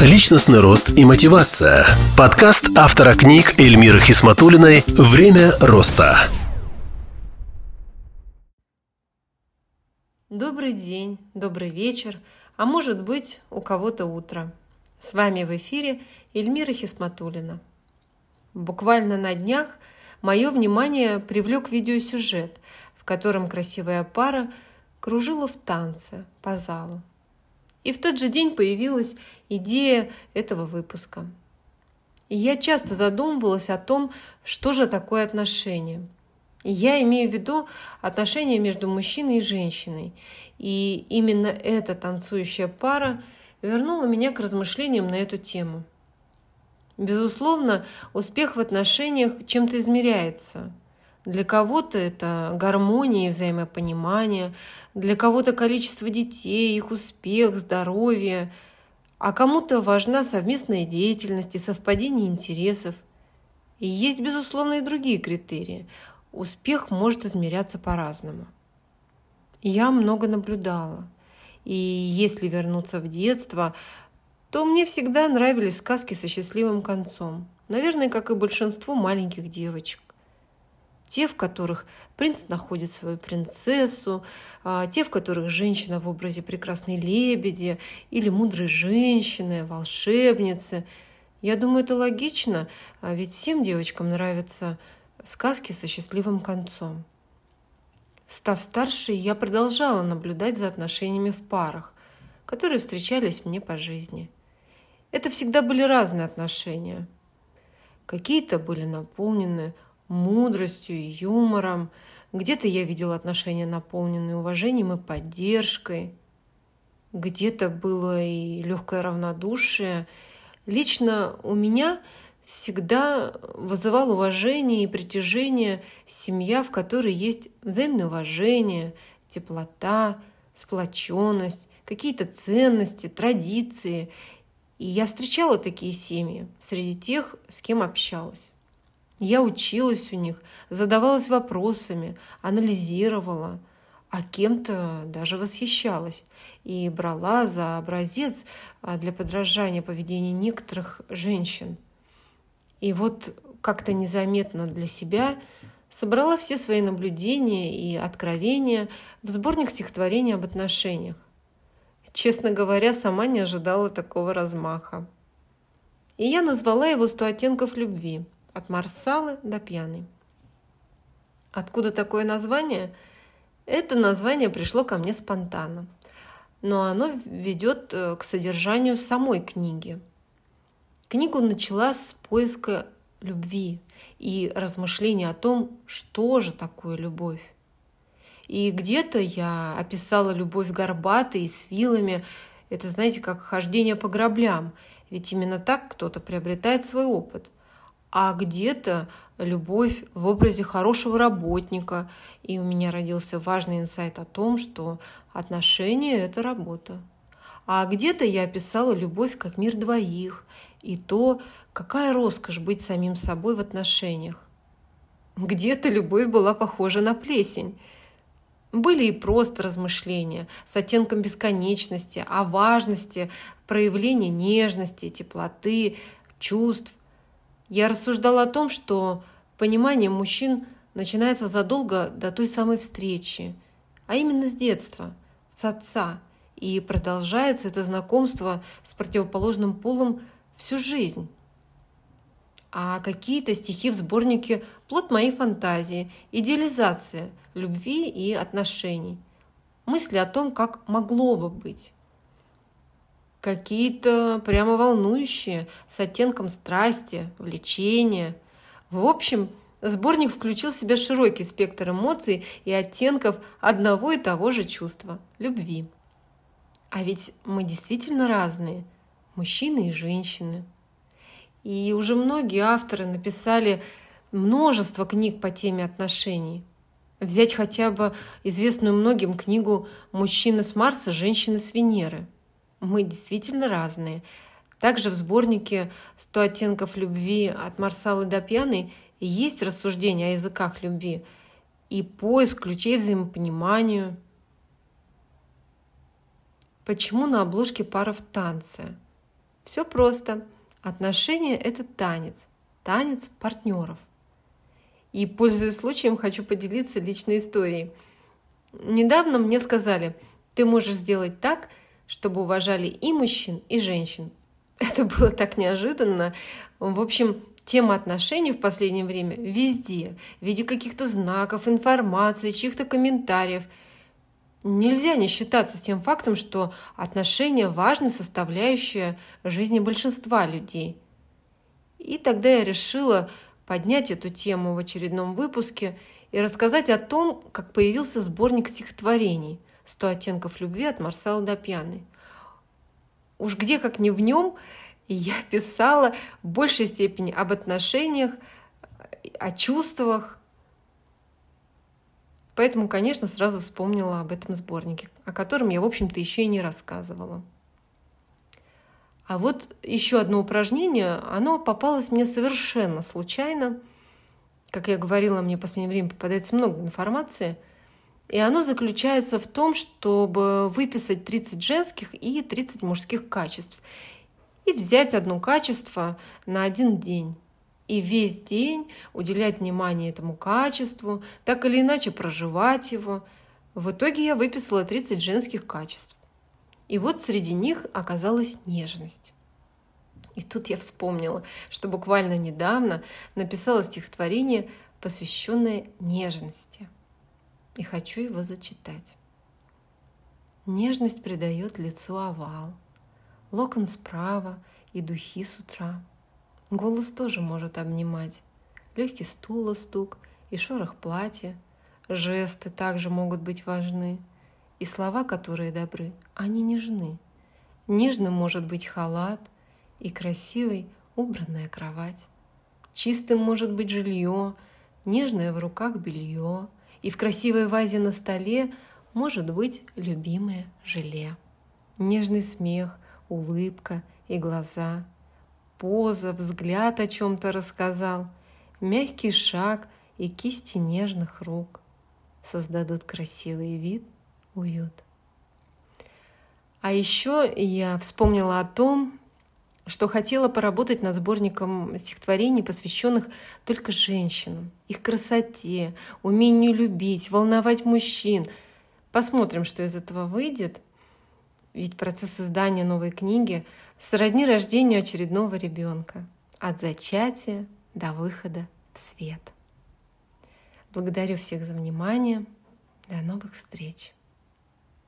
Личностный рост и мотивация. Подкаст автора книг Эльмиры Хисматулиной «Время роста». Добрый день, добрый вечер, а может быть у кого-то утро. С вами в эфире Эльмира Хисматулина. Буквально на днях мое внимание привлек видеосюжет, в котором красивая пара кружила в танце по залу. И в тот же день появилась идея этого выпуска. И я часто задумывалась о том, что же такое отношения. И я имею в виду отношения между мужчиной и женщиной. И именно эта танцующая пара вернула меня к размышлениям на эту тему. Безусловно, успех в отношениях чем-то измеряется – для кого-то это гармония и взаимопонимание, для кого-то количество детей, их успех, здоровье, а кому-то важна совместная деятельность и совпадение интересов. И есть, безусловно, и другие критерии. Успех может измеряться по-разному. Я много наблюдала. И если вернуться в детство, то мне всегда нравились сказки со счастливым концом. Наверное, как и большинству маленьких девочек те, в которых принц находит свою принцессу, а, те, в которых женщина в образе прекрасной лебеди или мудрой женщины, волшебницы. Я думаю, это логично, а ведь всем девочкам нравятся сказки со счастливым концом. Став старше, я продолжала наблюдать за отношениями в парах, которые встречались мне по жизни. Это всегда были разные отношения. Какие-то были наполнены мудростью и юмором. Где-то я видела отношения, наполненные уважением и поддержкой. Где-то было и легкое равнодушие. Лично у меня всегда вызывал уважение и притяжение семья, в которой есть взаимное уважение, теплота, сплоченность, какие-то ценности, традиции. И я встречала такие семьи среди тех, с кем общалась. Я училась у них, задавалась вопросами, анализировала, а кем-то даже восхищалась и брала за образец а, для подражания поведения некоторых женщин. И вот как-то незаметно для себя собрала все свои наблюдения и откровения в сборник стихотворений об отношениях. Честно говоря, сама не ожидала такого размаха. И я назвала его «Сто оттенков любви», от Марсалы до Пьяной. Откуда такое название? Это название пришло ко мне спонтанно, но оно ведет э, к содержанию самой книги. Книгу начала с поиска любви и размышления о том, что же такое любовь. И где-то я описала любовь горбатой и с вилами. Это, знаете, как хождение по граблям. Ведь именно так кто-то приобретает свой опыт а где-то любовь в образе хорошего работника. И у меня родился важный инсайт о том, что отношения – это работа. А где-то я описала любовь как мир двоих и то, какая роскошь быть самим собой в отношениях. Где-то любовь была похожа на плесень. Были и просто размышления с оттенком бесконечности, о важности проявления нежности, теплоты, чувств, я рассуждала о том, что понимание мужчин начинается задолго до той самой встречи, а именно с детства, с отца, и продолжается это знакомство с противоположным полом всю жизнь. А какие-то стихи в сборнике «Плод моей фантазии», идеализация любви и отношений, мысли о том, как могло бы быть какие-то прямо волнующие, с оттенком страсти, влечения. В общем, сборник включил в себя широкий спектр эмоций и оттенков одного и того же чувства – любви. А ведь мы действительно разные – мужчины и женщины. И уже многие авторы написали множество книг по теме отношений. Взять хотя бы известную многим книгу «Мужчина с Марса, женщина с Венеры» – мы действительно разные. Также в сборнике «100 оттенков любви» от Марсалы до Пьяной есть рассуждения о языках любви и поиск ключей взаимопониманию. Почему на обложке пара в танце? Все просто. Отношения – это танец. Танец партнеров. И, пользуясь случаем, хочу поделиться личной историей. Недавно мне сказали, ты можешь сделать так, чтобы уважали и мужчин, и женщин. Это было так неожиданно. В общем, тема отношений в последнее время везде, в виде каких-то знаков, информации, чьих-то комментариев. Нельзя не считаться с тем фактом, что отношения – важная составляющая жизни большинства людей. И тогда я решила поднять эту тему в очередном выпуске и рассказать о том, как появился сборник стихотворений «Сто оттенков любви» от Марсала до пьяной. Уж где, как не в нем – я писала в большей степени об отношениях, о чувствах. Поэтому, конечно, сразу вспомнила об этом сборнике, о котором я, в общем-то, еще и не рассказывала. А вот еще одно упражнение, оно попалось мне совершенно случайно. Как я говорила, мне в последнее время попадается много информации. И оно заключается в том, чтобы выписать 30 женских и 30 мужских качеств и взять одно качество на один день. И весь день уделять внимание этому качеству, так или иначе проживать его. В итоге я выписала 30 женских качеств. И вот среди них оказалась нежность. И тут я вспомнила, что буквально недавно написала стихотворение, посвященное нежности. И хочу его зачитать. Нежность придает лицу овал – локон справа и духи с утра. Голос тоже может обнимать. Легкий стула стук и шорох платья. Жесты также могут быть важны. И слова, которые добры, они нежны. Нежным может быть халат и красивой убранная кровать. Чистым может быть жилье, нежное в руках белье, и в красивой вазе на столе может быть любимое желе. Нежный смех, улыбка и глаза, поза, взгляд о чем-то рассказал, мягкий шаг и кисти нежных рук создадут красивый вид, уют. А еще я вспомнила о том, что хотела поработать над сборником стихотворений, посвященных только женщинам, их красоте, умению любить, волновать мужчин. Посмотрим, что из этого выйдет. Ведь процесс создания новой книги сродни рождению очередного ребенка, от зачатия до выхода в свет. Благодарю всех за внимание. До новых встреч!